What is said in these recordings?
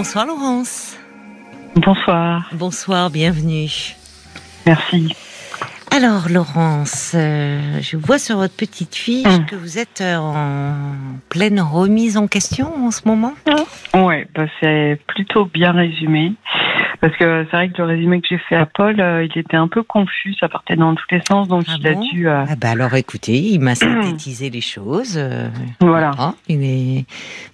Bonsoir Laurence. Bonsoir. Bonsoir, bienvenue. Merci. Alors Laurence, euh, je vois sur votre petite fiche Hum. que vous êtes euh, en pleine remise en question en ce moment. Ouais, bah, c'est plutôt bien résumé. Parce que c'est vrai que le résumé que j'ai fait à Paul, euh, il était un peu confus, ça partait dans tous les sens, donc Ah il a dû... euh, Ah bah alors écoutez, il m'a synthétisé les choses. euh, voilà. il est-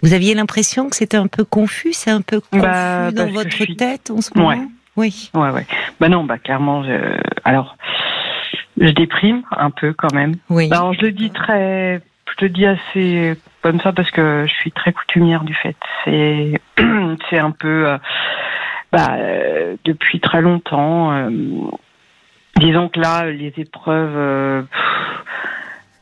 Vous aviez l'impression que c'était un peu confus, c'est un peu confus Bah, dans parce que votre suis- tête en ce moment? Ouais. Oui. Ouais, ouais. Bah non, bah clairement, je... alors, je déprime un peu quand même. Oui. Alors je le dis très... Je le dis assez comme ça parce que je suis très coutumière du fait. C'est c'est un peu... bah, euh, depuis très longtemps... euh, disons que là, les épreuves... euh, pff,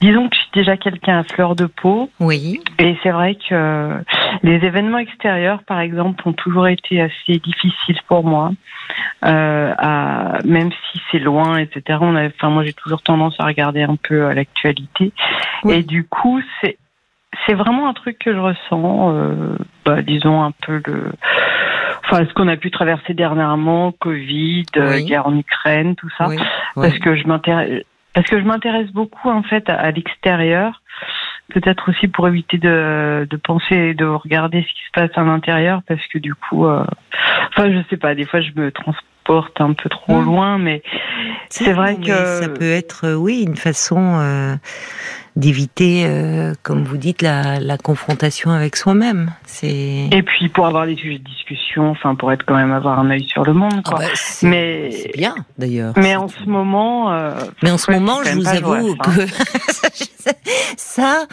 disons que je suis déjà quelqu'un à fleur de peau. Oui. Et c'est vrai que les événements extérieurs, par exemple, ont toujours été assez difficiles pour moi. Euh, à, même si c'est loin, etc. On a, enfin, moi, j'ai toujours tendance à regarder un peu l'actualité. Oui. Et du coup, c'est c'est vraiment un truc que je ressens. Euh, bah, disons un peu le. Enfin, ce qu'on a pu traverser dernièrement, Covid, euh, Oui. guerre en Ukraine, tout ça oui. parce oui. que je m'intéresse parce que je m'intéresse beaucoup en fait à, à l'extérieur peut-être aussi pour éviter de, de penser et de regarder ce qui se passe à l'intérieur parce que du coup euh, enfin je sais pas des fois je me transporte un peu trop Mm. loin mais c'est vrai que ça peut être, euh, oui, une façon euh, d'éviter, euh, comme vous dites, la, la confrontation avec soi-même. C'est. et puis pour avoir des sujets de discussion enfin pour être quand même avoir un œil sur le monde Ah quoi bah, c'est mais c'est bien d'ailleurs. mais en ce moment euh, Mais en ce moment, je vous avoue hein. que ça,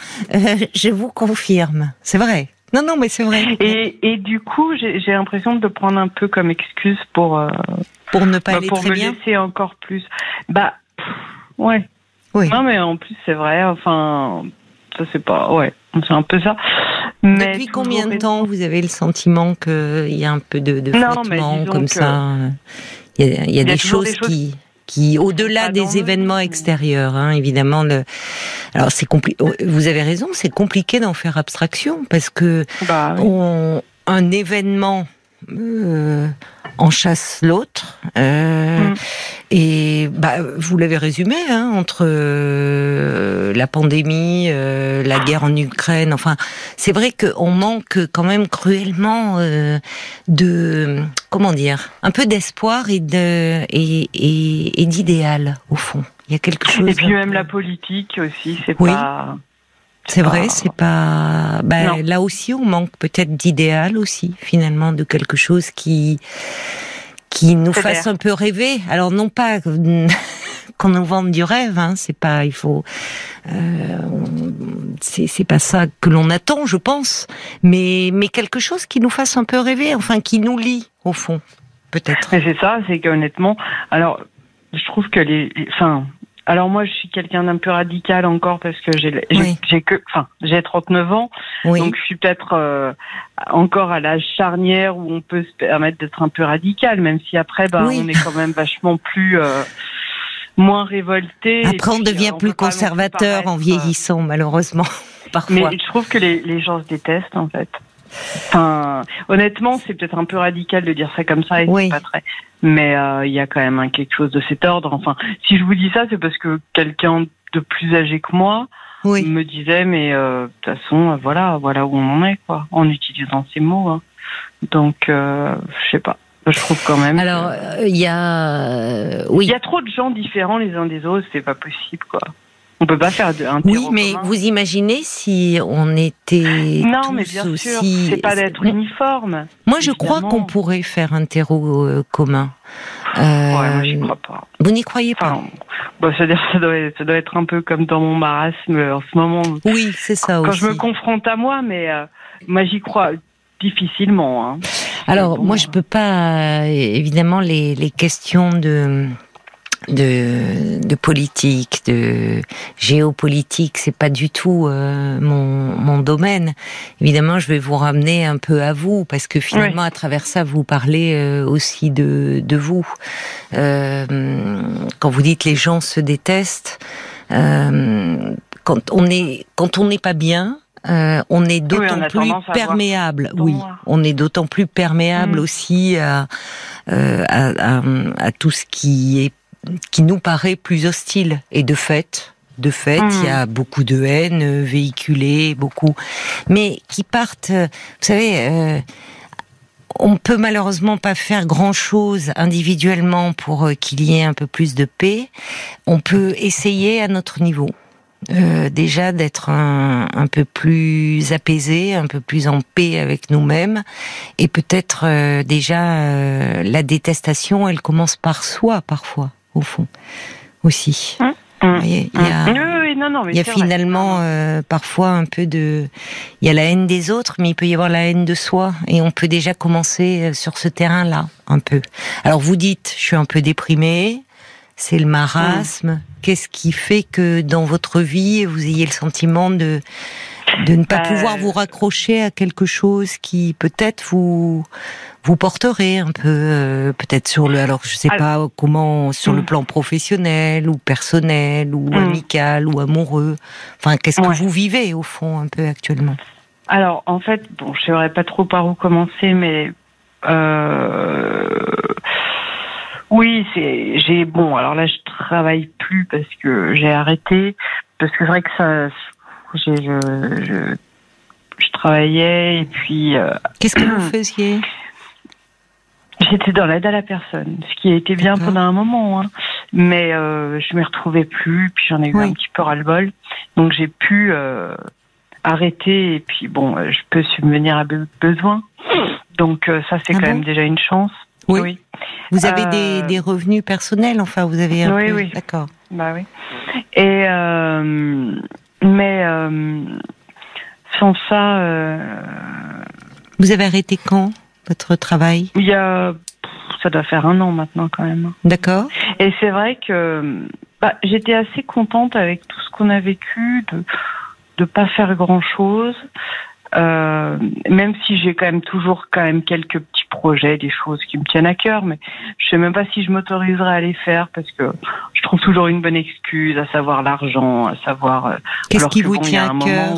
je vous confirme. C'est vrai. Non, non, mais c'est vrai. et, et du coup j'ai l'impression de le prendre un peu comme excuse pour euh, Pour ne pas Bah, aller pour très me bien. laisser encore plus. Bah, pff, ouais. Oui. Non, mais en plus, c'est vrai. Enfin, ça, c'est pas. Ouais, c'est un peu ça. Mais Depuis combien de temps vous avez le sentiment qu'il y a un peu de, de Non, flottement comme que- ça? Il y a, il y a des, toujours choses des choses qui, qui au-delà des événements extérieurs, hein, évidemment. Le... Alors c'est compliqué. Vous avez raison, c'est compliqué d'en faire abstraction parce que Bah, oui. on, un événement euh, en chasse l'autre. Euh. Et bah, vous l'avez résumé, hein, entre euh, la pandémie, euh, la guerre en Ukraine. Enfin, c'est vrai qu'on manque quand même cruellement de comment dire, un peu d'espoir et de et, et, et d'idéal au fond. Il y a quelque chose. Et puis même peu- la politique aussi, c'est Oui. pas. C'est vrai, pas- c'est pas. Ben, Non. là aussi, on manque peut-être d'idéal aussi, finalement, de quelque chose qui qui nous fasse un peu rêver. Alors non pas qu'on nous vende du rêve, hein, c'est pas. Il faut. Euh, c'est c'est pas ça que l'on attend, je pense. Mais mais quelque chose qui nous fasse un peu rêver, enfin qui nous lie au fond, peut-être. C'est ça, c'est qu'honnêtement, alors, je trouve que les- Enfin. Alors moi, je suis quelqu'un d'un peu radical encore parce que j'ai Oui. que, enfin, j'ai 39 ans, Oui. Donc je suis peut-être euh, encore à l'âge charnière où on peut se permettre d'être un peu radical, même si après ben, Oui. on est quand même vachement plus euh, moins révolté. Après, on devient euh, plus conservateur en euh, vieillissant, malheureusement, parfois. Mais je trouve que les, les gens se détestent en fait. Enfin, honnêtement, c'est peut-être un peu radical de dire ça comme ça et Oui. c'est pas très. Mais euh, il y a quand même quelque chose de cet ordre. Enfin, si je vous dis ça, c'est parce que quelqu'un de plus âgé que moi Oui. me disait mais euh, de toute façon euh, voilà voilà où on en est quoi en utilisant ces mots hein. donc euh, je sais pas je trouve quand même Alors, que- il y a, il y a trop de gens différents les uns des autres c'est pas possible quoi on peut pas faire de, un oui, mais commun. vous imaginez si on était non tous mais bien sûr aussi. c'est pas d'être uniforme Moi, je crois qu'on pourrait faire un terreau euh, commun. Euh, ouais moi j'y crois pas Vous n'y croyez pas enfin bon, c'est-à-dire ça doit être, ça doit être un peu comme dans mon marasme en ce moment Oui, c'est ça quand aussi. je me confronte à moi mais euh, moi j'y crois difficilement hein. Alors, Bon, moi, je peux pas, euh, évidemment, les, les questions de, de, de politique, de géopolitique, c'est pas du tout euh, mon, mon domaine. Évidemment, je vais vous ramener un peu à vous, parce que finalement, à travers ça, vous parlez euh, aussi de, de vous. Euh, quand vous dites les gens se détestent, euh, quand on est, quand on n'est pas bien, euh, on est d'autant plus perméable. Oui, on est d'autant plus perméable mm. aussi à, euh, à, à, à, tout ce qui est qui nous paraît plus hostile. Et de fait, de fait, il y a mm. beaucoup de haine véhiculée, beaucoup, mais qui partent. Vous savez. Euh, on peut malheureusement pas faire grand chose individuellement pour qu'il y ait un peu plus de paix. On peut essayer à notre niveau. Euh, déjà d'être un, un, peu plus apaisé, un peu plus en paix avec nous-mêmes, et peut-être euh, déjà euh, la détestation, elle commence par soi parfois, au fond, aussi. Hum, hum, il y a, il y a finalement parfois un peu de, il y a la haine des autres, mais il peut y avoir la haine de soi, et on peut déjà commencer sur ce terrain-là, un peu. Alors vous dites, je suis un peu déprimée, c'est le marasme. Qu'est-ce qui fait que dans votre vie, vous ayez le sentiment de de ne pas bah, pouvoir vous raccrocher à quelque chose qui peut-être vous vous porterait un peu euh, peut-être sur le alors je sais pas comment sur le hmm. plan professionnel ou personnel ou hmm. amical ou amoureux enfin qu'est-ce que vous vivez au fond un peu actuellement? Alors en fait bon je saurais pas trop par où commencer mais euh, oui, c'est j'ai bon. Alors là, je travaille plus parce que j'ai arrêté parce que c'est vrai que ça, je, je, je, travaillais et puis. Euh, Qu'est-ce que vous faisiez? J'étais dans l'aide à la personne, ce qui a été bien pendant un moment, hein. mais euh, je m'y retrouvais plus, puis j'en ai eu un petit peu ras-le-bol, donc j'ai pu euh, arrêter et puis bon, je peux subvenir à besoin, donc ça c'est ah quand même déjà une chance. Oui. Vous avez des, euh, des, revenus personnels, enfin, vous avez un oui, peu... Oui, D'accord. Bah oui. Et euh, mais euh, sans ça. Euh, vous avez arrêté quand? Votre travail Il y a, ça doit faire un an maintenant quand même. D'accord. Et c'est vrai que bah, j'étais assez contente avec tout ce qu'on a vécu, de de pas faire grand chose. Euh, même si j'ai quand même toujours quand même quelques petits projets, des choses qui me tiennent à cœur, mais je sais même pas si je m'autoriserai à les faire parce que je trouve toujours une bonne excuse, à savoir l'argent, à savoir. Euh, Qu'est-ce qui vous tient à cœur?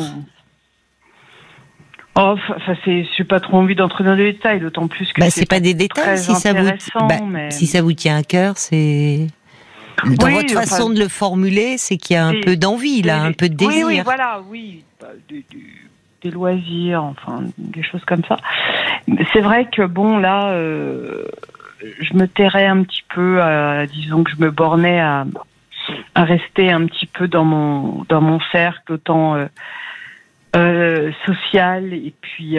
Oh, enfin, c'est, j'ai pas trop envie d'entrer dans des détails, d'autant plus que bah, c'est pas des détails si ça vous, bah, si ça vous tient à cœur, c'est dans votre façon de le formuler, c'est qu'il y a un peu d'envie là, un peu de désir. Oui, oui, voilà, oui. Bah, des loisirs, enfin des choses comme ça. C'est vrai que bon là, euh, je me tairais un petit peu, disons que je me bornais à, à, rester un petit peu dans mon dans mon cercle autant euh, euh, social et puis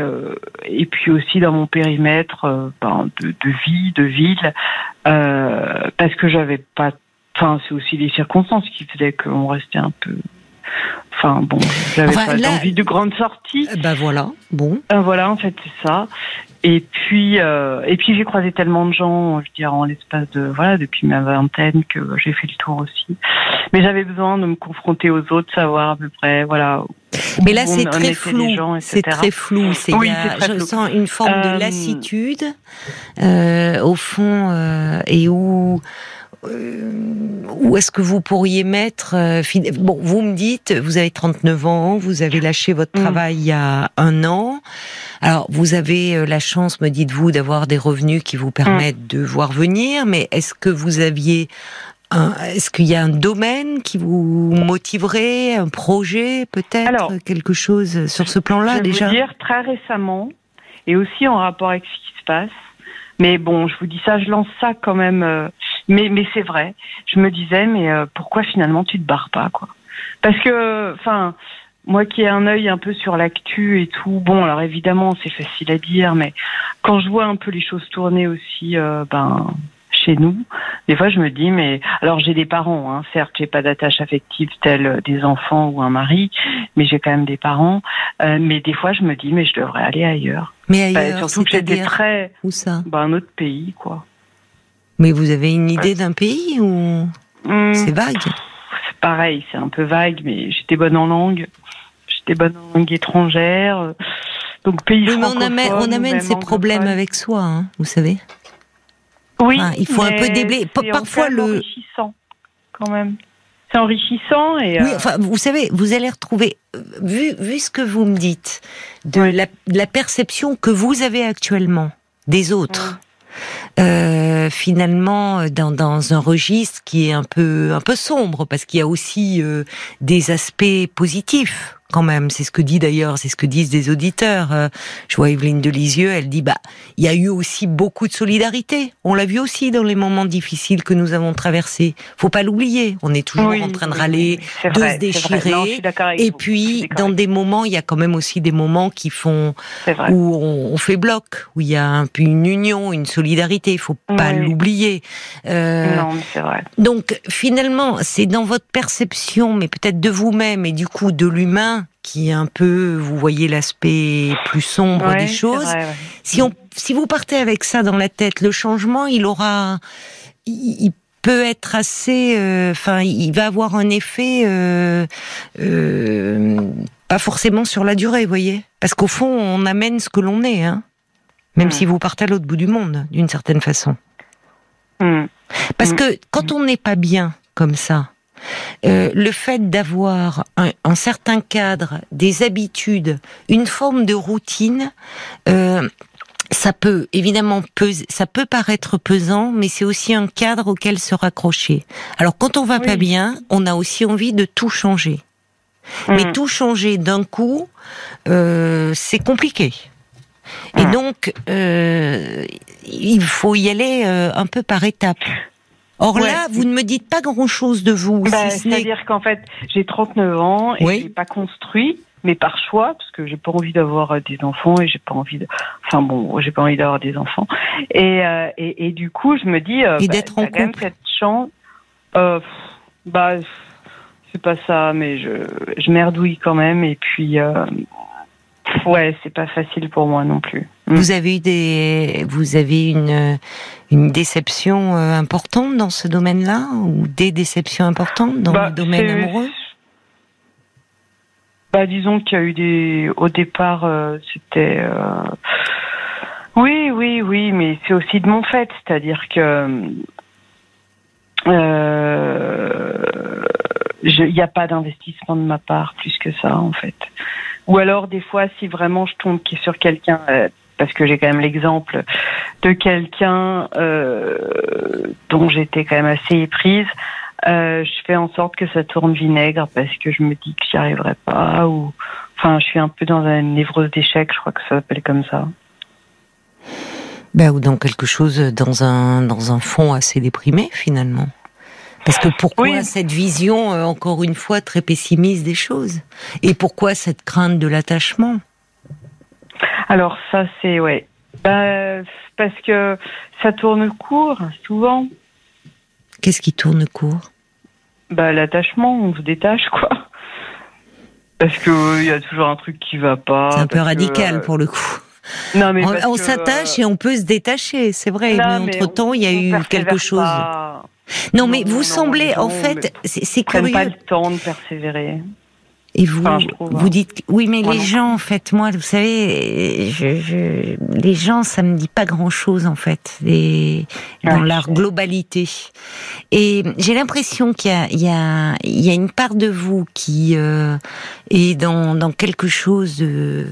et puis aussi dans mon périmètre ben, de, de, vie, de ville, parce que j'avais pas. Enfin, c'est aussi les circonstances qui faisaient qu'on restait un peu Enfin bon, j'avais pas envie de grande sortie. Ben voilà, bon. Euh, voilà, en fait, c'est ça. Et puis, euh, et puis j'ai croisé tellement de gens, je veux dire, en l'espace de voilà, depuis ma vingtaine, que j'ai fait le tour aussi. Mais j'avais besoin de me confronter aux autres, savoir à peu près, voilà. Mais là, c'est très, flou. C'est très flou. Oui, je flou. sens une forme de lassitude au fond, et où euh, où est-ce que vous pourriez mettre euh, Bon, vous me dites, vous avez 39 ans, vous avez lâché votre mm. travail il y a un an. Alors, vous avez euh, la chance, me dites-vous, d'avoir des revenus qui vous permettent mm. de voir venir, mais est-ce que vous aviez est-ce qu'il y a un domaine qui vous motiverait, un projet peut-être, quelque chose sur ce plan-là déjà Je veux dire très récemment, et aussi en rapport avec ce qui se passe. Mais bon, je vous dis ça, je lance ça quand même mais, mais c'est vrai. Je me disais, mais euh, pourquoi finalement tu te barres pas, quoi? Parce que, enfin, moi qui ai un œil un peu sur l'actu et tout, bon, alors évidemment, c'est facile à dire, mais quand je vois un peu les choses tourner aussi, euh, ben, chez nous, des fois je me dis, mais alors j'ai des parents, hein, certes, j'ai pas d'attache affective telle des enfants ou un mari, mais j'ai quand même des parents. Euh, mais des fois, je me dis, mais je devrais aller ailleurs. Mais ailleurs, surtout que j'étais très, où ça? Ben, un autre pays, quoi. Mais vous avez une idée d'un pays ou hmm. c'est vague? C'est pareil, c'est un peu vague, mais j'étais bonne en langue. J'étais bonne en langue étrangère. Donc pays oui, on amène, on amène ces problèmes avec soi, hein, vous savez. Oui. il faut un peu déblayer. Parfois le. quand même. c'est enrichissant et. Oui, enfin, vous savez, vous allez retrouver, vu, vu ce que vous me dites, de la, de la perception que vous avez actuellement des autres. Euh, finalement dans, dans un registre qui est un peu un peu sombre parce qu'il y a aussi euh, des aspects positifs quand même. C'est ce que dit d'ailleurs, c'est ce que disent des auditeurs. Euh, je vois Evelyne Delisieux, elle dit bah il y a eu aussi beaucoup de solidarité. On l'a vu aussi dans les moments difficiles que nous avons traversés. Faut pas l'oublier. On est toujours en train de râler, de se déchirer. et puis dans des moments, il y a quand même aussi des moments qui font où on, fait bloc, où il y a un une union, une solidarité. Il faut pas l'oublier. Euh, non, c'est vrai. Donc finalement, c'est dans votre perception, mais peut-être de vous-même et du coup de l'humain qui est un peu, vous voyez l'aspect plus sombre des choses. Si on, si vous partez avec ça dans la tête, le changement, il aura, il, peut être assez, euh, enfin, il va avoir un effet, euh, euh, pas forcément sur la durée, vous voyez, parce qu'au fond, on amène ce que l'on est, hein. même hmm. si vous partez à l'autre bout du monde, d'une certaine façon. Hmm. Parce hmm. que quand on n'est pas bien comme ça, euh, le fait d'avoir un, certain cadre, des habitudes, une forme de routine, euh, ça peut évidemment ça peut paraître pesant, mais c'est aussi un cadre auquel se raccrocher. Alors quand on va pas bien, on a aussi envie de tout changer. Mais mm. tout changer d'un coup, euh, c'est compliqué. Et mm. donc, il faut y aller un peu par étapes. Or là, vous ne me dites pas grand-chose de vous. Bah, C'est-à-dire qu'en fait, j'ai 39 ans et oui. j'ai pas construit, mais par choix, parce que j'ai pas envie d'avoir euh, des enfants et j'ai pas envie de, enfin bon, j'ai pas envie d'avoir des enfants. Et, euh, et, et, du coup, je me dis, euh, et bah, d'être en couple. Quand même cette chance, euh, bah c'est pas ça, mais je, je merdouille quand même et puis. Ouais, c'est pas facile pour moi non plus. Mm. Vous avez eu des, vous avez une une déception euh, importante dans ce domaine-là ou des déceptions importantes dans bah, le domaine amoureux? Bah, disons qu'il y a eu des, au départ, euh, c'était. Euh... Oui, oui, oui, mais c'est aussi de mon fait, c'est-à-dire que. Euh, il n'y a pas d'investissement de ma part plus que ça en fait. Ou alors des fois si vraiment je tombe sur quelqu'un euh, parce que j'ai quand même l'exemple de quelqu'un euh, dont j'étais quand même assez éprise. Euh, je fais en sorte que ça tourne vinaigre parce que je me dis que j'y arriverai pas ou enfin je suis un peu dans une névrose d'échec, je crois que ça s'appelle comme ça. Ben, ou dans quelque chose dans un dans un fond assez déprimé finalement. Parce que pourquoi cette vision, euh, encore une fois, très pessimiste des choses? Et pourquoi cette crainte de l'attachement? Alors ça, c'est ouais. Bah, parce que ça tourne court souvent. Qu'est-ce qui tourne court? Bah l'attachement, on se détache quoi. Parce que il y a toujours un truc qui va pas. C'est un peu radical pour le coup. Non, mais on, s'attache et on peut se détacher, c'est vrai. mais entre temps, il y a eu quelque chose. Non, mais vous semblez, en fait, c'est curieux. pas le temps de persévérer. Et vous, vous hein. dites, oui, mais les gens, en fait, moi, vous savez, je, les gens, ça me dit pas grand-chose, en fait, les, dans leur globalité. Et j'ai l'impression qu'il y a, y y une part de vous qui euh, est dans, dans quelque chose de,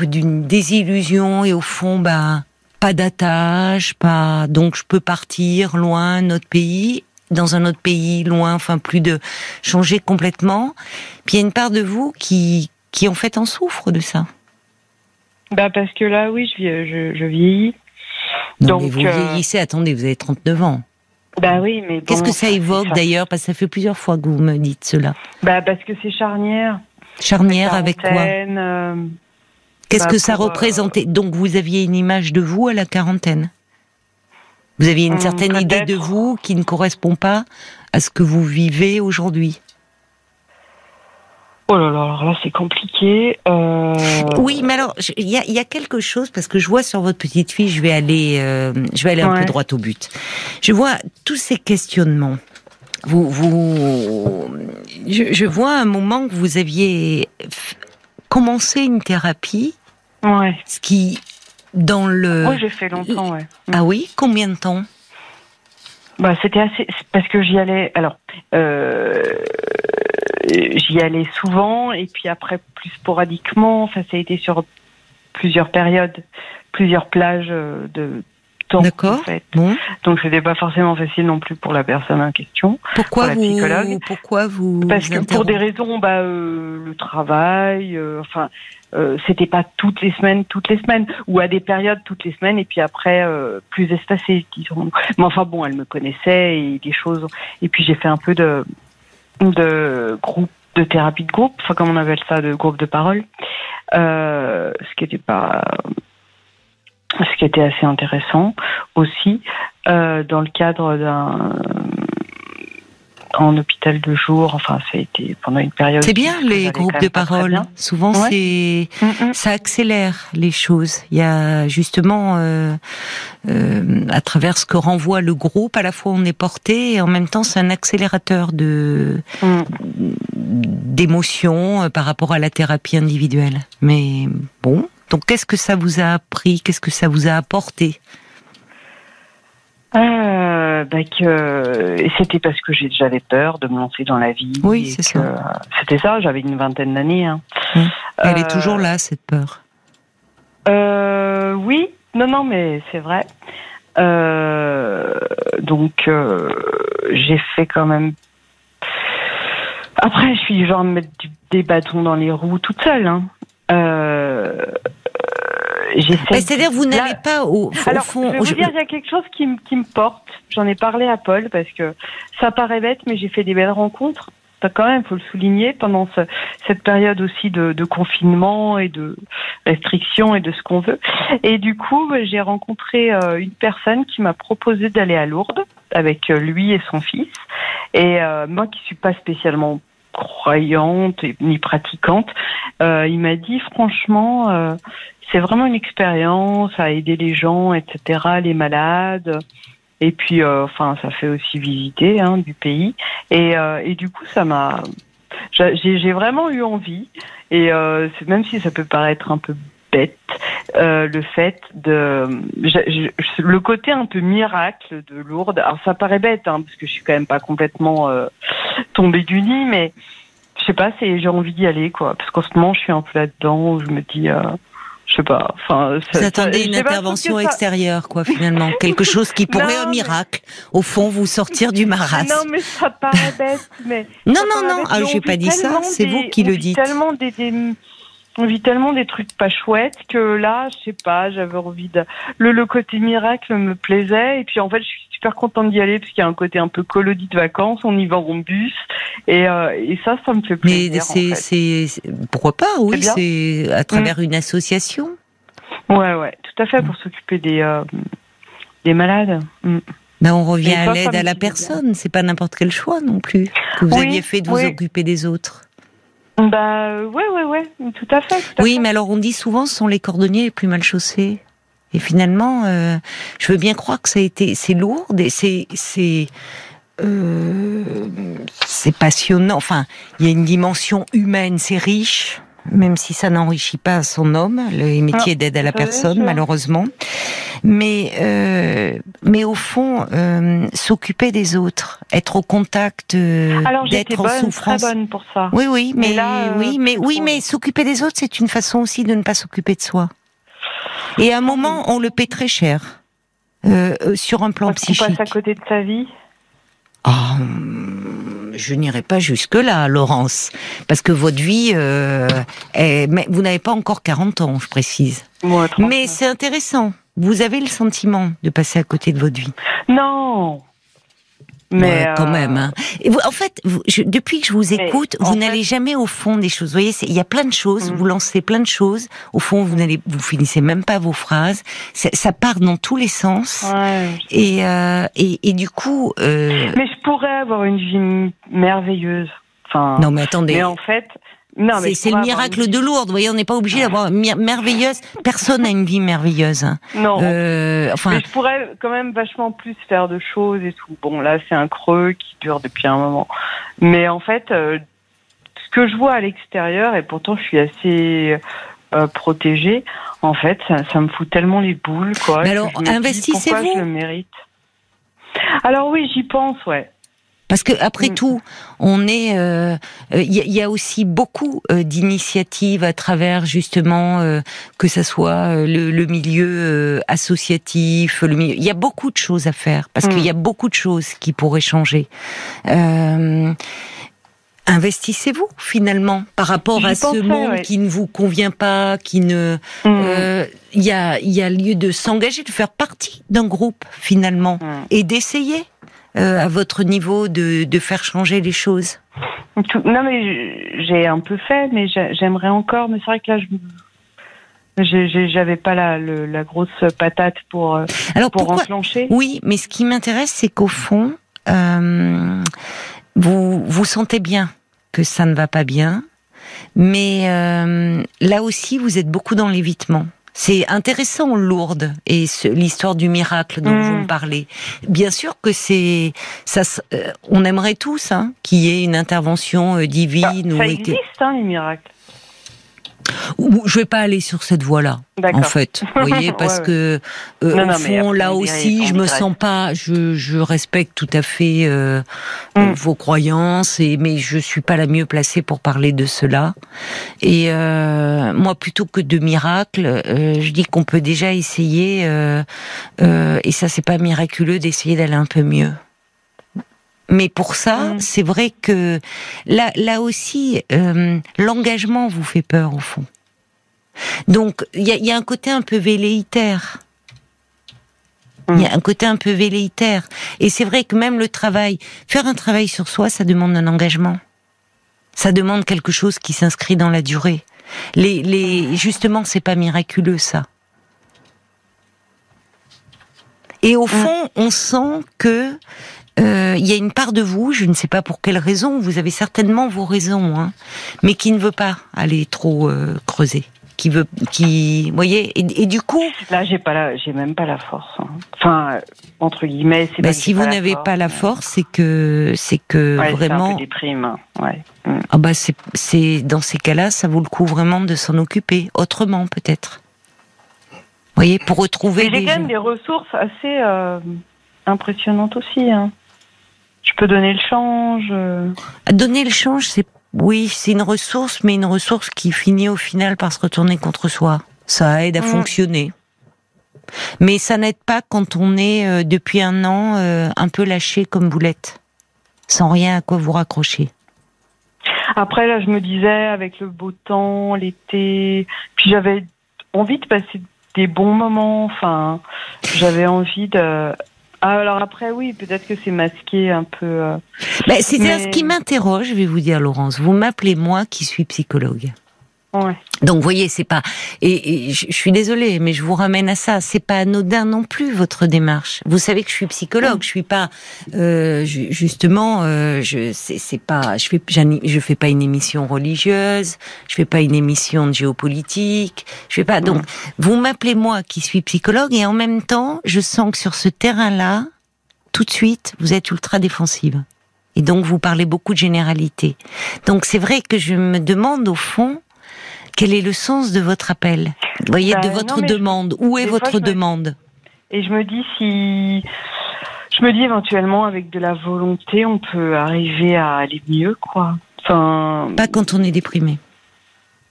d'une désillusion et au fond, bah, pas d'attache, pas donc je peux partir loin, notre pays, dans un autre pays, loin, enfin plus de changer complètement. Puis il y a une part de vous qui, qui en fait en souffre de ça. Bah parce que là, oui, je, je, vieillis. donc, mais vous euh, vieillissez, attendez, vous avez 39 ans. Bah oui, mais Qu'est-ce que ça évoque d'ailleurs? Parce que ça fait plusieurs fois que vous me dites cela. Bah parce que c'est charnière. Charnière avec quoi? euh, Qu'est-ce bah, que ça euh, représentait Donc vous aviez une image de vous à la quarantaine Vous aviez une hmm, certaine idée de vous qui ne correspond pas à ce que vous vivez aujourd'hui Oh là là, alors là c'est compliqué. Euh... Oui, mais alors il y a, y a, quelque chose parce que je vois sur votre petite fille, je vais aller, euh, je vais aller un peu droit au but. Je vois tous ces questionnements. Vous, vous, je, je vois un moment que vous aviez commencé une thérapie. Ouais. Ce qui, dans le. Oui, j'ai fait longtemps, ouais. Ah oui Combien de temps? Bah, c'était assez parce que j'y allais. Alors, j'y allais souvent et puis après plus sporadiquement. Enfin, ça a été sur plusieurs périodes, plusieurs plages de temps. D'accord. En fait. bon. Donc c'était pas forcément facile non plus pour la personne en question. Pourquoi vous psychologue. Pourquoi vous Parce que pour des raisons, bah, euh, le travail, euh, enfin. Euh, c'était pas toutes les semaines, toutes les semaines, ou à des périodes toutes les semaines, et puis après euh, plus espacées, disons. Mais enfin bon, elle me connaissait et des choses. Et puis j'ai fait un peu de de groupe, de thérapie de groupe, enfin comme on appelle ça, de groupe de parole, euh, ce qui n'était pas ce qui était assez intéressant aussi euh, dans le cadre d'un en hôpital de jour. Enfin, ça a été pendant une période. C'est bien les groupes de parole. Souvent, c'est mm, mm. ça accélère les choses. Il y a justement euh, euh, à travers ce que renvoie le groupe, à la fois on est porté et en même temps c'est un accélérateur de mm. d'émotions euh, par rapport à la thérapie individuelle. Mais bon, donc, qu'est-ce que ça vous a appris? Qu'est-ce que ça vous a apporté? Euh, bah que c'était parce que j'avais peur de me lancer dans la vie. Oui, c'est ça. C'était ça. J'avais une vingtaine d'années. Hein. Elle est toujours là, cette peur? Euh, oui, non, non, mais c'est vrai. Euh, donc, j'ai fait quand même. Après, je suis genre mettre des bâtons dans les roues toute seule. Hein. Euh, c'est-à-dire, vous n'avez pas au, Alors, fond. Je vais vous dire, il y a quelque chose qui, qui me porte. J'en ai parlé à Paul parce que ça paraît bête, mais j'ai fait des belles rencontres. Quand même, faut le souligner, pendant ce, cette période aussi de, de, confinement et de restrictions et de ce qu'on veut. Et du coup, j'ai rencontré euh, une personne qui m'a proposé d'aller à Lourdes avec euh, lui et son fils. Et euh, moi, qui suis pas spécialement croyante ni pratiquante, euh, il m'a dit franchement, euh, c'est vraiment une expérience à aider les gens, etc., les malades. Et puis, euh, enfin, ça fait aussi visiter hein, du pays. Et, et du coup, ça m'a, j'ai vraiment eu envie. Et même si ça peut paraître un peu bête, euh, le fait de le côté un peu miracle de Lourdes. Alors ça paraît bête hein, parce que je suis quand même pas complètement euh, tombée du nid, mais je sais pas, j'ai envie d'y aller quoi. Parce qu'en ce moment je suis un peu là-dedans où je me dis. Je sais pas. Enfin, vous attendez une intervention extérieure, quoi, finalement, quelque chose qui pourrait un miracle, au fond, vous sortir du marasme. Non, mais ça paraît bête, mais non, non, non. Ah, j'ai pas dit ça. C'est vous qui le dites. Tellement des, des on vit tellement des trucs pas chouettes que là, je sais pas, j'avais envie de. Le, le côté miracle me plaisait et puis en fait, je suis super contente d'y aller parce qu'il y a un côté un peu colodie de vacances. On y va en bus et, euh, et ça, ça me fait plaisir. Mais c'est, c'est, pourquoi pas Oui, c'est à travers mm. une association. Ouais, ouais, tout à fait pour s'occuper des euh, des malades. Mm. Ben on revient à l'aide à la personne. C'est pas n'importe quel choix non plus que vous aviez fait de vous occuper des autres. Bah ouais, ouais, ouais, tout à fait. oui, mais alors on dit souvent ce sont les cordonniers les plus mal chaussés. Et finalement, euh, je veux bien croire que ça a été, c'est lourd et c'est, c'est, euh, c'est passionnant. Enfin, il y a une dimension humaine, c'est riche même si ça n'enrichit pas son homme, le métier ah, d'aide à la personne, malheureusement. Mais, euh, mais au fond, s'occuper des autres, être au contact, d'être en souffrance. Très bonne pour ça. Oui, oui, mais, oui, mais oui, mais s'occuper des autres, c'est une façon aussi de ne pas s'occuper de soi. Et à un moment, on le paie très cher sur un plan psychique. On passe à côté de sa vie. Oh, je n'irai pas jusque-là, Laurence, parce que votre vie, euh, est, mais vous n'avez pas encore 40 ans, je précise. mais c'est intéressant. Vous avez le sentiment de passer à côté de votre vie. Non, mais quand même. Hein. Et vous, en fait, depuis que je vous écoute, vous n'allez jamais au fond des choses. Vous voyez, il y a plein de choses. Mm. Vous lancez plein de choses. Au fond, vous n'allez, vous finissez même pas vos phrases. Ça, part dans tous les sens. et, euh, et, et du coup. Euh... Mais je pourrais avoir une vie merveilleuse. Enfin. Non, mais attendez. Mais en fait, c'est le miracle de Lourdes. Vous voyez, on n'est pas obligé d'avoir merveilleuse. Personne n'a une vie merveilleuse. Non. Euh, enfin. Mais je pourrais quand même vachement plus faire de choses et tout. Bon, là, c'est un creux qui dure depuis un moment. Mais en fait, euh, ce que je vois à l'extérieur, et pourtant je suis assez euh, protégée, en fait, ça, me fout tellement les boules, quoi. Mais alors, investissez-vous. je le mérite? Alors oui, j'y pense, ouais. Parce que après mm. tout, on est, il euh, euh, y, a aussi beaucoup euh, d'initiatives à travers justement que ça soit le, milieu associatif, le milieu. Il y a beaucoup de choses à faire parce qu'il y a mm. beaucoup de choses qui pourraient changer. Investissez-vous finalement par rapport à ce monde qui ne vous convient pas, qui ne. Mm. Il y a il y a lieu de s'engager, de faire partie d'un groupe finalement et d'essayer. Euh, à votre niveau de, de faire changer les choses Non, mais j'ai un peu fait, mais j'aimerais encore. Mais c'est vrai que là, je j'avais pas la, la, grosse patate pour euh, Alors pour enclencher. Oui, mais ce qui m'intéresse, c'est qu'au fond, euh, vous vous sentez bien que ça ne va pas bien, mais euh, là aussi, vous êtes beaucoup dans l'évitement. C'est intéressant, Lourdes, et l'histoire du miracle dont vous mm. me parlez. Bien sûr que c'est ça. Euh, on aimerait tous hein, qu'il y ait une intervention euh, divine. Ça, ça existe, hein, les miracles. Je vais pas aller sur cette voie-là, en fait. Vous voyez, parce que euh, au fond, là aussi, je me sens pas. Je, je respecte tout à fait euh, mm. vos croyances, et mais je suis pas la mieux placée pour parler de cela. Et euh, moi, plutôt que de miracles, euh, je dis qu'on peut déjà essayer, euh, et ça, c'est pas miraculeux d'essayer d'aller un peu mieux. Mais pour ça, mm. c'est vrai que là, là aussi, euh, l'engagement vous fait peur au fond. Donc, il y a, un côté un peu velléitaire. Il y a mm. un côté un peu velléitaire. Et c'est vrai que même le travail, faire un travail sur soi, ça demande un engagement. Ça demande quelque chose qui s'inscrit dans la durée. Les, les, justement, c'est pas miraculeux ça. Et au mm. fond, on sent que euh, il y a une part de vous, je ne sais pas pour quelle raison, vous avez certainement vos raisons, hein, mais qui ne veut pas aller trop euh, creuser, qui veut, qui, voyez, et, du coup. Là, j'ai pas la, j'ai même pas la force. Hein. Enfin, entre guillemets, c'est. Bah, si vous n'avez pas la force, c'est que, c'est que ouais, vraiment. C'est un peu déprime. Ouais. Mm. Ah bah c'est, c'est dans ces cas-là, ça vaut le coup vraiment de s'en occuper autrement, peut-être. Vous voyez, pour retrouver. J'ai quand même des ressources assez euh, impressionnantes aussi. Hein. Je peux donner le change. Euh. Donner le change, c'est oui, c'est une ressource, mais une ressource qui finit au final par se retourner contre soi. Ça aide à mm. fonctionner. Mais ça n'aide pas quand on est euh, depuis un an euh, un peu lâché comme boulette, sans rien à quoi vous raccrocher. Après là, je me disais avec le beau temps, l'été, puis j'avais envie de passer des bons moments. Enfin, j'avais envie de alors après, oui, peut-être que c'est masqué un peu. Euh, bah, c'est ce qui m'interroge, je vais vous dire, Laurence. Vous m'appelez moi qui suis psychologue. Donc, vous voyez, c'est pas. Et, je, suis désolée, mais je vous ramène à ça. C'est pas anodin non plus votre démarche. Vous savez que je suis psychologue. Je suis pas euh, justement. Euh, je c'est pas. Je fais je fais pas une émission religieuse. Je fais pas une émission de géopolitique. Je fais pas. Donc, vous m'appelez moi qui suis psychologue et en même temps, je sens que sur ce terrain-là, tout de suite, vous êtes ultra défensive. Et donc, vous parlez beaucoup de généralité. Donc, c'est vrai que je me demande au fond quel est le sens de votre appel? Vous voyez, de bah, votre demande. Où est votre demande? Et je me dis si. Je me dis éventuellement, avec de la volonté, on peut arriver à aller mieux, quoi. Enfin. Pas quand on est déprimé.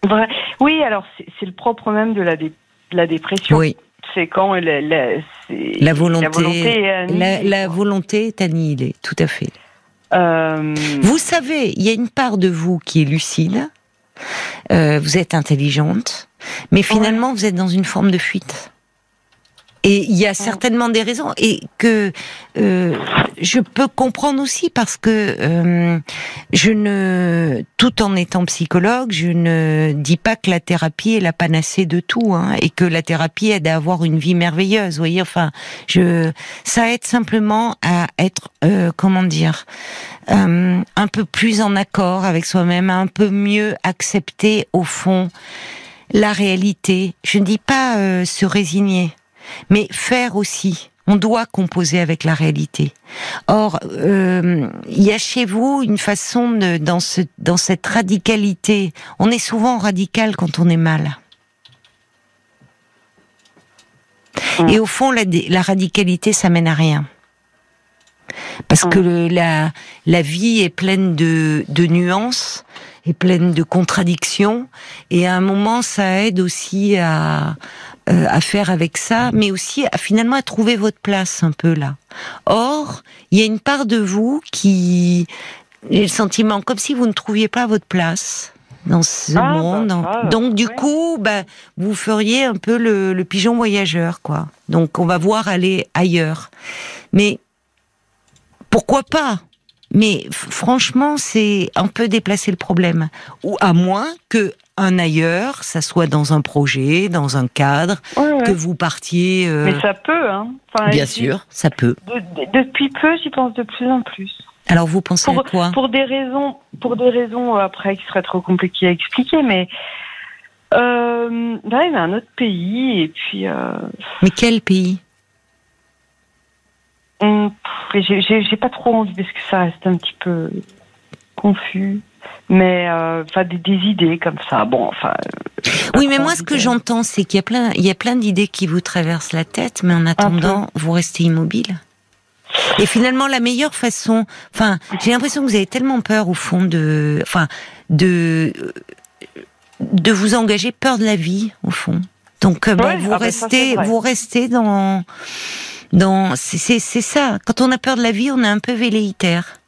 Vrai. Oui, alors c'est le propre même de la, la dépression. Oui. C'est quand la, la, la volonté, la volonté est annihilée. La, volonté est annihilée, tout à fait. Euh... Vous savez, il y a une part de vous qui est lucide, euh, vous êtes intelligente, mais finalement vous êtes dans une forme de fuite. Et il y a certainement des raisons et que euh, je peux comprendre aussi parce que euh, je ne, tout en étant psychologue, je ne dis pas que la thérapie est la panacée de tout hein, et que la thérapie aide à avoir une vie merveilleuse. Vous voyez, enfin, je, ça aide simplement à être, euh, comment dire, euh, un peu plus en accord avec soi-même, un peu mieux accepter au fond la réalité. Je ne dis pas euh, se résigner mais faire aussi. On doit composer avec la réalité. Or, euh, il y a chez vous une façon de, dans, ce, dans cette radicalité. On est souvent radical quand on est mal. Et au fond, la, la radicalité, ça mène à rien. Parce que le, la, la vie est pleine de, de nuances, est pleine de contradictions, et à un moment, ça aide aussi à, euh, à faire avec ça, mais aussi à, finalement à trouver votre place un peu là. Or, il y a une part de vous qui a le sentiment comme si vous ne trouviez pas votre place dans ce Ah, monde. bah, ça, Donc du ouais. coup, bah, vous feriez un peu le, le pigeon voyageur, quoi. Donc on va voir aller ailleurs. Mais pourquoi pas? Mais franchement, c'est un peu déplacer le problème. Ou à moins que un ailleurs, ça soit dans un projet, dans un cadre, Ouais, ouais. que vous partiez. euh, Mais ça peut, hein. Enfin, bien sûr, ça peut. de- de- depuis peu, j'y pense de plus en plus. Alors vous pensez à quoi? Pour des raisons, pour des raisons euh, après qui seraient trop compliquées à expliquer, mais euh, là, il y a un autre pays et puis euh, Mais quel pays? j'ai pas trop envie parce que ça reste un petit peu confus. Mais euh, enfin des, des idées comme ça. Bon, enfin. euh, Oui, mais moi, ce que j'entends, c'est qu'il y a plein, il y a plein d'idées qui vous traversent la tête, mais en attendant, vous restez immobile. Et finalement, la meilleure façon, enfin, j'ai l'impression que vous avez tellement peur au fond de, enfin, de, de vous engager, peur de la vie au fond. Donc, euh, bah, vous ah bah, ça, restez, vous restez dans, dans, c'est c'est- c'est ça. Quand on a peur de la vie, on est un peu velléitaire.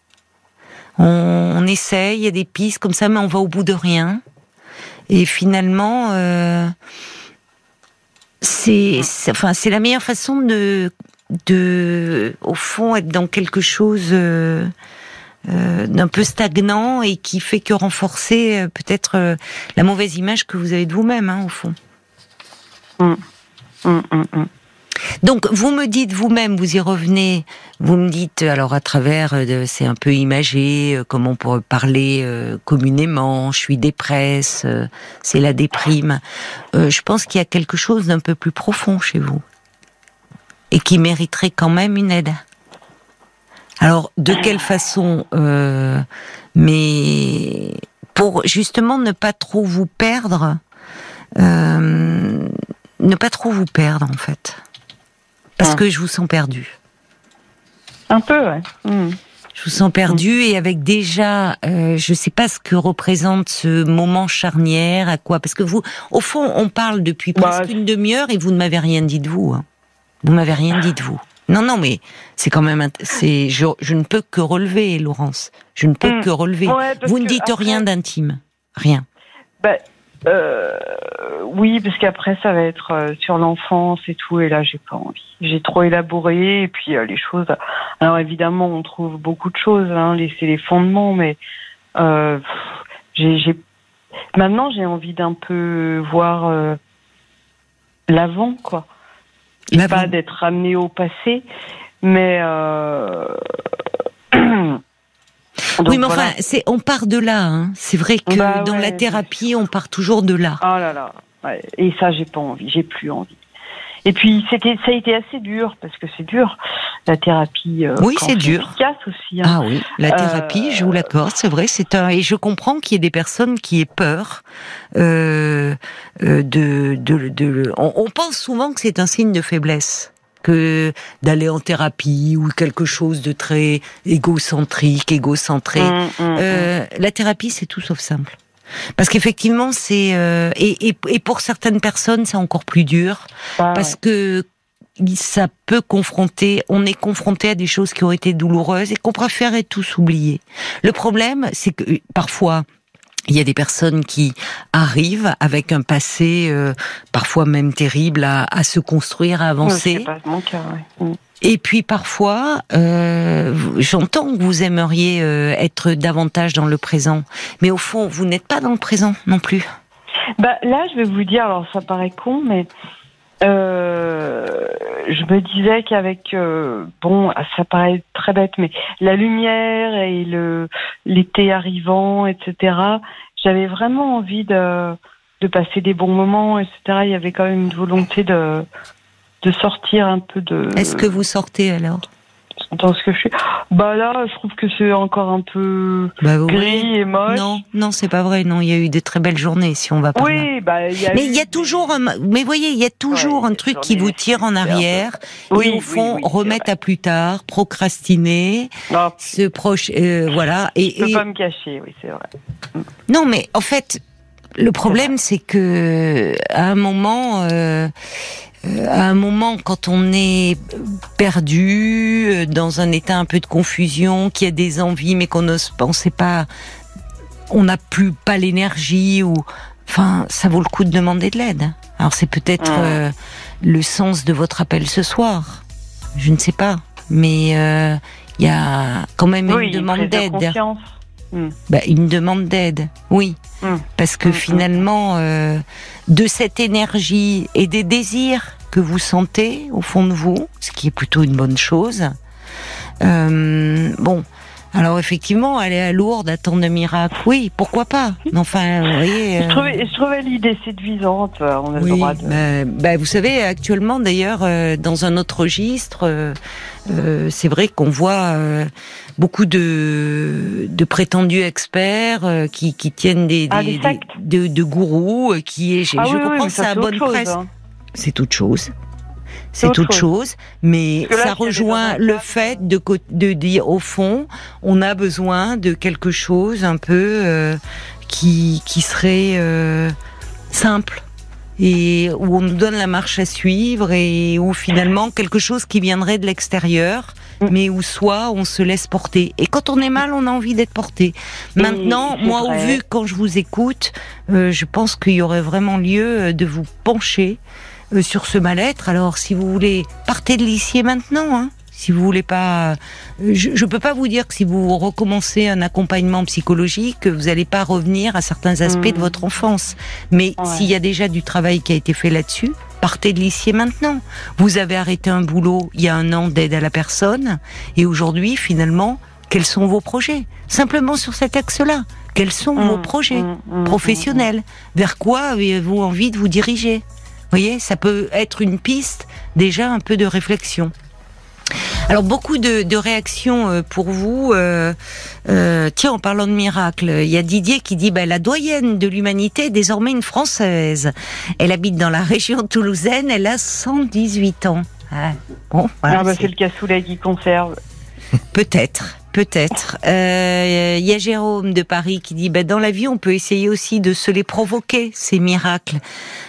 On, essaye, il y a des pistes comme ça, mais on va au bout de rien. Et finalement, euh, c'est, enfin, la meilleure façon de, de, au fond, être dans quelque chose euh, euh, d'un peu stagnant et qui fait que renforcer peut-être la mauvaise image que vous avez de vous-même, hein, au fond. Hum, hum, hum. Donc, vous me dites vous-même, vous y revenez, vous me dites, alors à travers, euh, c'est un peu imagé, euh, comment on pourrait parler euh, communément, je suis dépresse, euh, c'est la déprime. Euh, je pense qu'il y a quelque chose d'un peu plus profond chez vous et qui mériterait quand même une aide. Alors, de quelle façon euh, Mais pour justement ne pas trop vous perdre, euh, ne pas trop vous perdre en fait. Parce Ah. que je vous sens perdu. Un peu, ouais. Hum. Je vous sens perdu et avec déjà, euh, je sais pas ce que représente ce moment charnière, à quoi. Parce que vous, au fond, on parle depuis Bah, presque une demi-heure et vous ne m'avez rien dit de vous. hein. Vous m'avez rien dit de vous. Non, non, mais c'est quand même, c'est, je, je ne peux que relever, Laurence. Je ne peux Hmm. que relever. Ouais, vous ne dites après- rien d'intime, rien. Ben, euh, oui, parce qu'après ça va être euh, sur l'enfance et tout, et là j'ai pas envie. J'ai trop élaboré, et puis euh, les choses. Alors évidemment, on trouve beaucoup de choses, hein, les, c'est les fondements, mais euh, j'ai, maintenant j'ai envie d'un peu voir euh, l'avant, quoi. Pas d'être ramené au passé, mais. Euh... Donc, oui, mais voilà. enfin, c'est, on part de là. Hein. C'est vrai que Bah dans ouais, la thérapie, on part toujours de là. Oh là là. Ouais. Et ça, j'ai pas envie. J'ai plus envie. Et puis, c'était, ça a été assez dur parce que c'est dur la thérapie. euh, Oui, c'est dur. Efficace aussi. hein. Ah oui, la Euh, thérapie, je vous l'accorde, c'est vrai, c'est un et je comprends qu'il y ait des personnes qui aient peur euh, euh, de, de, de on, on pense souvent que c'est un signe de faiblesse que d'aller en thérapie ou quelque chose de très égocentrique, égocentré. Hum, hum, Euh, la thérapie, c'est tout sauf simple. Parce qu'effectivement, c'est euh, et, et, et pour certaines personnes, c'est encore plus dur. Ah, parce ouais. que ça peut confronter, on est confronté à des choses qui ont été douloureuses et qu'on préférait tous oublier. Le problème, c'est que euh, parfois, il y a des personnes qui arrivent avec un passé euh, parfois même terrible à, à se construire, à avancer. c'est pas mon cas, ouais. Hum. Et puis parfois, euh, j'entends que vous aimeriez euh, être davantage dans le présent, mais au fond, vous n'êtes pas dans le présent non plus. Bah, là, je vais vous dire, alors ça paraît con, mais euh, je me disais qu'avec, euh, bon, ça paraît très bête, mais la lumière et l'été arrivant, etc., j'avais vraiment envie de, de passer des bons moments, etc. Il y avait quand même une volonté de, de sortir un peu de... Est-ce que vous sortez alors? Dans ce que je fais. Bah là, je trouve que c'est encore un peu Bah oui. gris et moche. Non, non, c'est pas vrai. Non, il y a eu de très belles journées si on va là. Oui, bah y a Mais eu il y a des- toujours, un, mais voyez, il y a toujours Ouais, un des truc qui vous tire en arrière Oui, et au fond oui, remettre à plus tard, procrastiner, Non, se proche, euh, voilà. Et, je peux et- pas me cacher, oui, c'est vrai. non, mais en fait, le problème c'est que à un moment. euh, à un moment, quand on est perdu, euh, dans un état un peu de confusion, qui a des envies, mais qu'on n'ose pas, on sait pas, on n'a plus pas l'énergie ou, enfin, ça vaut le coup de demander de l'aide. Alors c'est peut-être euh, le sens de votre appel ce soir. Je ne sais pas, mais euh, il y a quand même oui, une demande de d'aide. conscience. Bah, une demande d'aide, oui. Mm. Parce que Mm, mm, finalement, euh, de cette énergie et des désirs que vous sentez au fond de vous, ce qui est plutôt une bonne chose, euh, bon. Alors effectivement, aller à Lourdes, attendre le miracle, oui, pourquoi pas. Mais enfin, vous voyez. Je euh, trouvais, je trouvais l'idée séduisante. euh, On a le oui, droit de. bah, bah, vous savez, actuellement d'ailleurs, euh, dans un autre registre, c'est vrai qu'on voit beaucoup de, de prétendus experts qui, qui tiennent des, Ah, des- de, de gourous, qui est, je Ah oui, oui, comprends que ça, a bonne chose, presse. hein. C'est autre chose. C'est autre autre chose, mais là, ça rejoint le fait de, de dire au fond, on a besoin de quelque chose un peu euh, qui, qui serait euh, simple et où on nous donne la marche à suivre et où finalement quelque chose qui viendrait de l'extérieur, Mm. mais où soit on se laisse porter. Et quand on est mal, on a envie d'être porté. Maintenant, c'est moi, au vu quand je vous écoute, euh, je pense qu'il y aurait vraiment lieu de vous pencher euh, sur ce mal-être. Alors, si vous voulez, partez de l'ici et maintenant. Hein. Si vous voulez pas, euh, je, je peux pas vous dire que si vous recommencez un accompagnement psychologique, que vous n'allez pas revenir à certains aspects de Mhm. votre enfance. Mais Ouais. s'il y a déjà du travail qui a été fait là-dessus, partez de l'ici maintenant. Vous avez arrêté un boulot il y a un an d'aide à la personne, et aujourd'hui, finalement, quels sont vos projets? Simplement sur cet axe-là. Quels sont vos Mm, projets mm, mm, professionnels? Vers quoi avez-vous envie de vous diriger? Voyez, ça peut être une piste déjà un peu de réflexion. Alors beaucoup de, de réactions euh, pour vous. Euh, euh, tiens, en parlant de miracle, il y a Didier qui dit bah, la doyenne de l'humanité est désormais une française. Elle habite dans la région toulousaine. Elle a 118 ans. Ah, bon, voilà, Ah bah, c'est le cassoulet qui conserve. Peut-être, peut-être. Euh, Il y a Jérôme de Paris qui dit, bah, dans la vie, on peut essayer aussi de se les provoquer, ces miracles,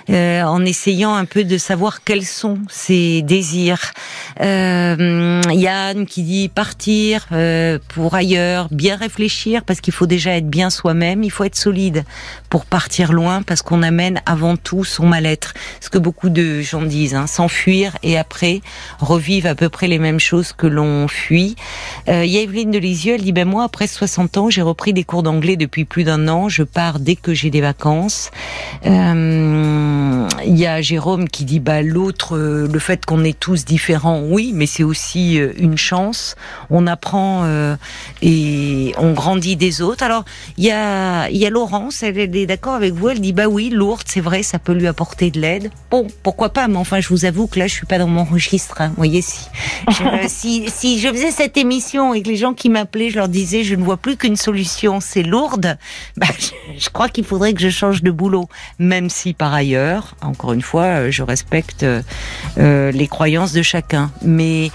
euh, en essayant un peu de savoir quels sont ces désirs. Euh, Yann qui dit partir euh, pour ailleurs, bien réfléchir, parce qu'il faut déjà être bien soi-même, il faut être solide pour partir loin, parce qu'on amène avant tout son mal-être. Ce que beaucoup de gens disent, hein, s'enfuir et après revivre à peu près les mêmes choses que l'on fuit. Euh, Il y a Evelyne de Lisieux, elle dit ben moi après 60 ans, j'ai repris des cours d'anglais depuis plus d'un an, je pars dès que j'ai des vacances. Euh, Il y a Jérôme qui dit bah l'autre euh, le fait qu'on est tous différents, oui, mais c'est aussi euh, une chance. On apprend euh, et on grandit des autres. Alors il y a y a Laurence, elle, elle est d'accord avec vous, elle dit bah oui, lourde, c'est vrai, ça peut lui apporter de l'aide. Bon, pourquoi pas, mais enfin je vous avoue que là je suis pas dans mon registre. Hein. Vous voyez si je, si si je faisais cette émission et que les gens qui m'appelaient, je leur disais je ne vois plus qu'une solution, c'est lourde. Bah, je, je crois qu'il faudrait que je change de boulot, même si par ailleurs, encore une fois, euh, je respecte euh, euh, les croyances de chacun. Mais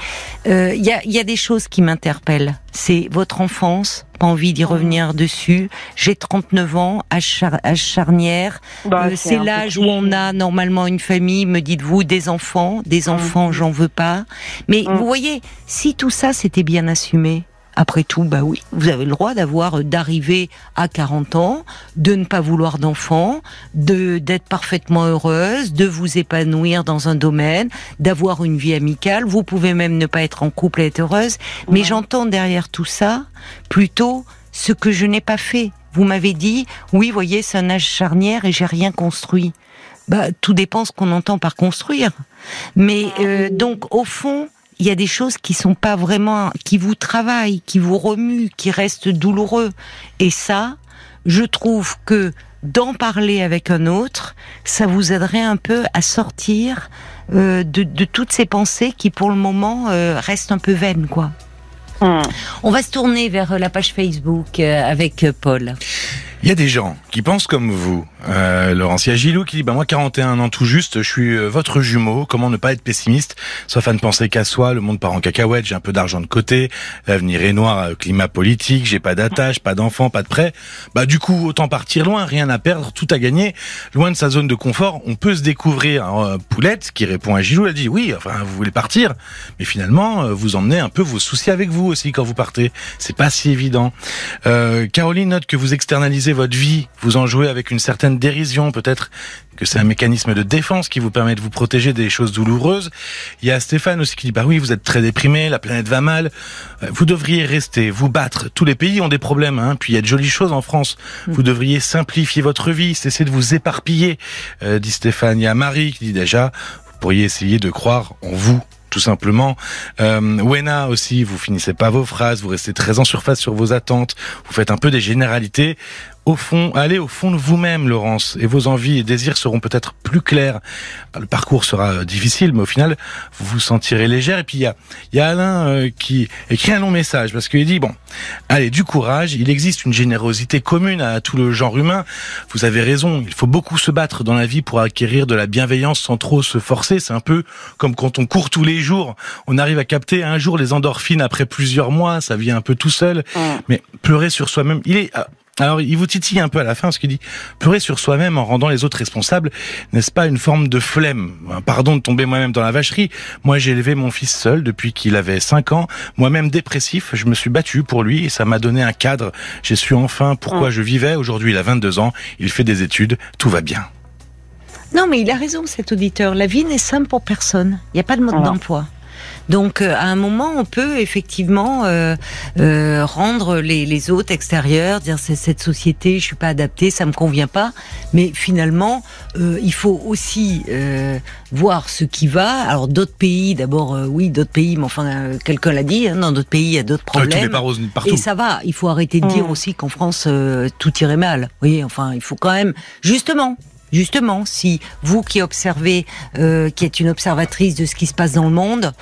euh, il y, a, il y a des choses qui m'interpellent. C'est votre enfance, pas envie d'y revenir dessus. J'ai 39 ans, char- âge charnière. Bah, Euh, c'est l'âge où on a normalement une famille, me dites-vous, des enfants. Des enfants, j'en veux pas. Mais Mm. vous voyez, si tout ça c'était bien assumé, après tout, bah oui, vous avez le droit d'avoir, euh, d'arriver à 40 ans, de ne pas vouloir d'enfants, de d'être parfaitement heureuse, de vous épanouir dans un domaine, d'avoir une vie amicale. Vous pouvez même ne pas être en couple et être heureuse. Mais Ouais. j'entends derrière tout ça plutôt ce que je n'ai pas fait. Vous m'avez dit, oui, voyez, c'est un âge charnière et j'ai rien construit. Bah, tout dépend ce qu'on entend par construire. Mais euh, donc, au fond, il y a des choses qui sont pas vraiment, qui vous travaillent, qui vous remuent, qui restent douloureux. Et ça, je trouve que d'en parler avec un autre, ça vous aiderait un peu à sortir euh, de, de toutes ces pensées qui, pour le moment, euh, restent un peu vaines, quoi. Hum. On va se tourner vers la page Facebook euh, avec Paul. Il y a des gens qui pensent comme vous. Euh, Laurence, il y a Gilou qui dit, bah moi 41 ans tout juste, je suis euh, votre jumeau, comment ne pas être pessimiste, sauf à ne penser qu'à soi, le monde part en cacahuète, j'ai un peu d'argent de côté, l'avenir est noir, euh, climat politique, j'ai pas d'attache, pas d'enfant, pas de prêt. Bah du coup, autant partir loin, rien à perdre, tout à gagner. Loin de sa zone de confort, on peut se découvrir. Alors, euh, Poulette, qui répond à Gilou, elle dit, oui, enfin vous voulez partir, mais finalement, vous emmenez un peu vos soucis avec vous aussi quand vous partez. C'est pas si évident. Caroline note que vous externalisez votre vie, vous en jouez avec une certaine dérision, peut-être que c'est un mécanisme de défense qui vous permet de vous protéger des choses douloureuses. Il y a Stéphane aussi qui dit bah oui, vous êtes très déprimé, la planète va mal, Euh, vous devriez rester, vous battre. Tous les pays ont des problèmes, hein. puis il y a de jolies choses en France. Vous devriez simplifier votre vie, cesser de vous éparpiller, euh, dit Stéphane. Il y a Marie qui dit déjà, vous pourriez essayer de croire en vous tout simplement. Euh, Wena aussi, vous finissez pas vos phrases, vous restez très en surface sur vos attentes, vous faites un peu des généralités. Au fond, allez au fond de vous-même, Laurence, et vos envies et désirs seront peut-être plus clairs. Le parcours sera euh, difficile, mais au final, vous vous sentirez légère. Et puis il y a, y a Alain euh, qui écrit un long message parce qu'il dit bon, allez du courage. Il existe une générosité commune à tout le genre humain. Vous avez raison. Il faut beaucoup se battre dans la vie pour acquérir de la bienveillance sans trop se forcer. C'est un peu comme quand on court tous les jours. On arrive à capter un jour les endorphines après plusieurs mois. Ça vient un peu tout seul. Mais pleurer sur soi-même, il est. ah, Alors, il vous titille un peu à la fin, parce qu'il dit pleurer sur soi-même en rendant les autres responsables, n'est-ce pas une forme de flemme? Pardon de tomber moi-même dans la vacherie. Moi, j'ai élevé mon fils seul depuis qu'il avait 5 ans. Moi-même dépressif, je me suis battu pour lui et ça m'a donné un cadre. J'ai su enfin pourquoi je vivais. Aujourd'hui, il a 22 ans, il fait des études, tout va bien. Non, mais il a raison, cet auditeur. La vie n'est simple pour personne. Il n'y a pas de mode Voilà. d'emploi. Donc, euh, à un moment, on peut effectivement euh, euh, rendre les, les autres extérieurs, dire c'est cette société, je suis pas adapté, ça me convient pas. Mais finalement, euh, il faut aussi euh, voir ce qui va. Alors, d'autres pays, d'abord, euh, oui, d'autres pays, mais enfin, euh, quelqu'un l'a dit, hein, dans d'autres pays, il y a d'autres tout n'est problèmes. partout. Et ça va, il faut arrêter de dire Mm. aussi qu'en France, euh, tout irait mal. Vous voyez, enfin, il faut quand même, justement, justement, si vous qui observez, euh, qui êtes une observatrice de ce qui se passe dans le monde,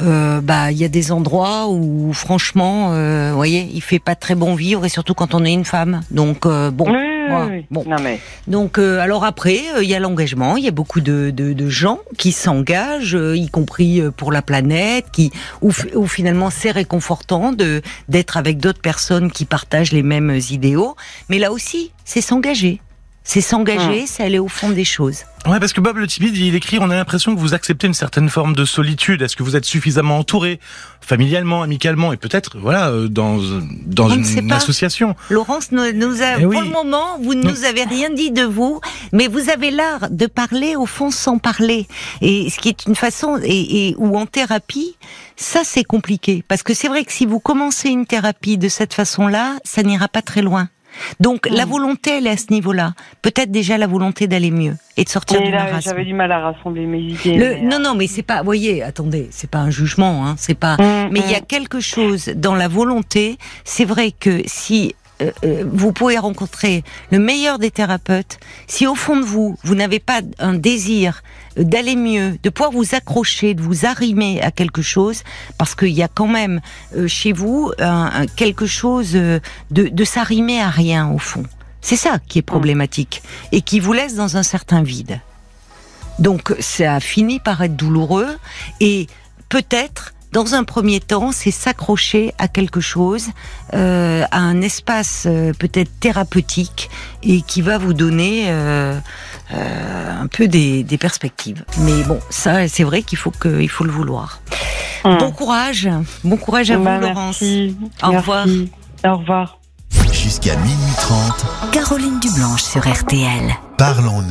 euh, bah, il y a des endroits où, franchement, euh, vous voyez, il fait pas très bon vivre, et surtout quand on est une femme. Donc, euh, bon. Oui, oui. bon. Non mais Donc, euh, alors après, euh, il y a l'engagement. Il y a beaucoup de, de, de gens qui s'engagent, euh, y compris pour la planète, qui où, où finalement c'est réconfortant de d'être avec d'autres personnes qui partagent les mêmes idéaux. Mais là aussi, c'est s'engager. C'est s'engager, c'est aller au fond des choses. Ouais, parce que Bob le timide, il écrit, on a l'impression que vous acceptez une certaine forme de solitude. Est-ce que vous êtes suffisamment entouré, familialement, amicalement, et peut-être, voilà, euh, dans dans On une pas. association. Laurence nous, nous a, Eh pour oui. le moment, vous ne nous avez rien dit de vous, mais vous avez l'art de parler au fond sans parler. Et ce qui est une façon, et, et ou en thérapie, ça c'est compliqué. Parce que c'est vrai que si vous commencez une thérapie de cette façon-là, ça n'ira pas très loin. Donc la volonté, elle est à ce niveau-là. Peut-être déjà la volonté d'aller mieux et de sortir du marasme. j'avais du mal à rassembler mes idées. Le- mais, non, non, mais c'est pas. Voyez, attendez, c'est pas un jugement, hein, c'est pas. Mm, Mais il y a mm. quelque chose dans la volonté. C'est vrai que si euh, euh, vous pouvez rencontrer le meilleur des thérapeutes, si au fond de vous, vous n'avez pas un désir d'aller mieux, de pouvoir vous accrocher, de vous arrimer à quelque chose, parce qu'il y a quand même euh, chez vous un- un- quelque chose euh, de, de s'arrimer à rien au fond. C'est ça qui est problématique et qui vous laisse dans un certain vide. Donc ça a fini par être douloureux et peut-être dans un premier temps, c'est s'accrocher à quelque chose, euh, à un espace euh, peut-être thérapeutique et qui va vous donner euh, euh, un peu des, des perspectives. Mais bon, ça, c'est vrai qu'il faut que, il faut le vouloir. Hum. Bon courage, bon courage à vous, Bah, Laurence. merci. Au Merci. revoir. Au revoir. Jusqu'à minuit 30, Caroline Dublanche sur RTL. parlons-nous.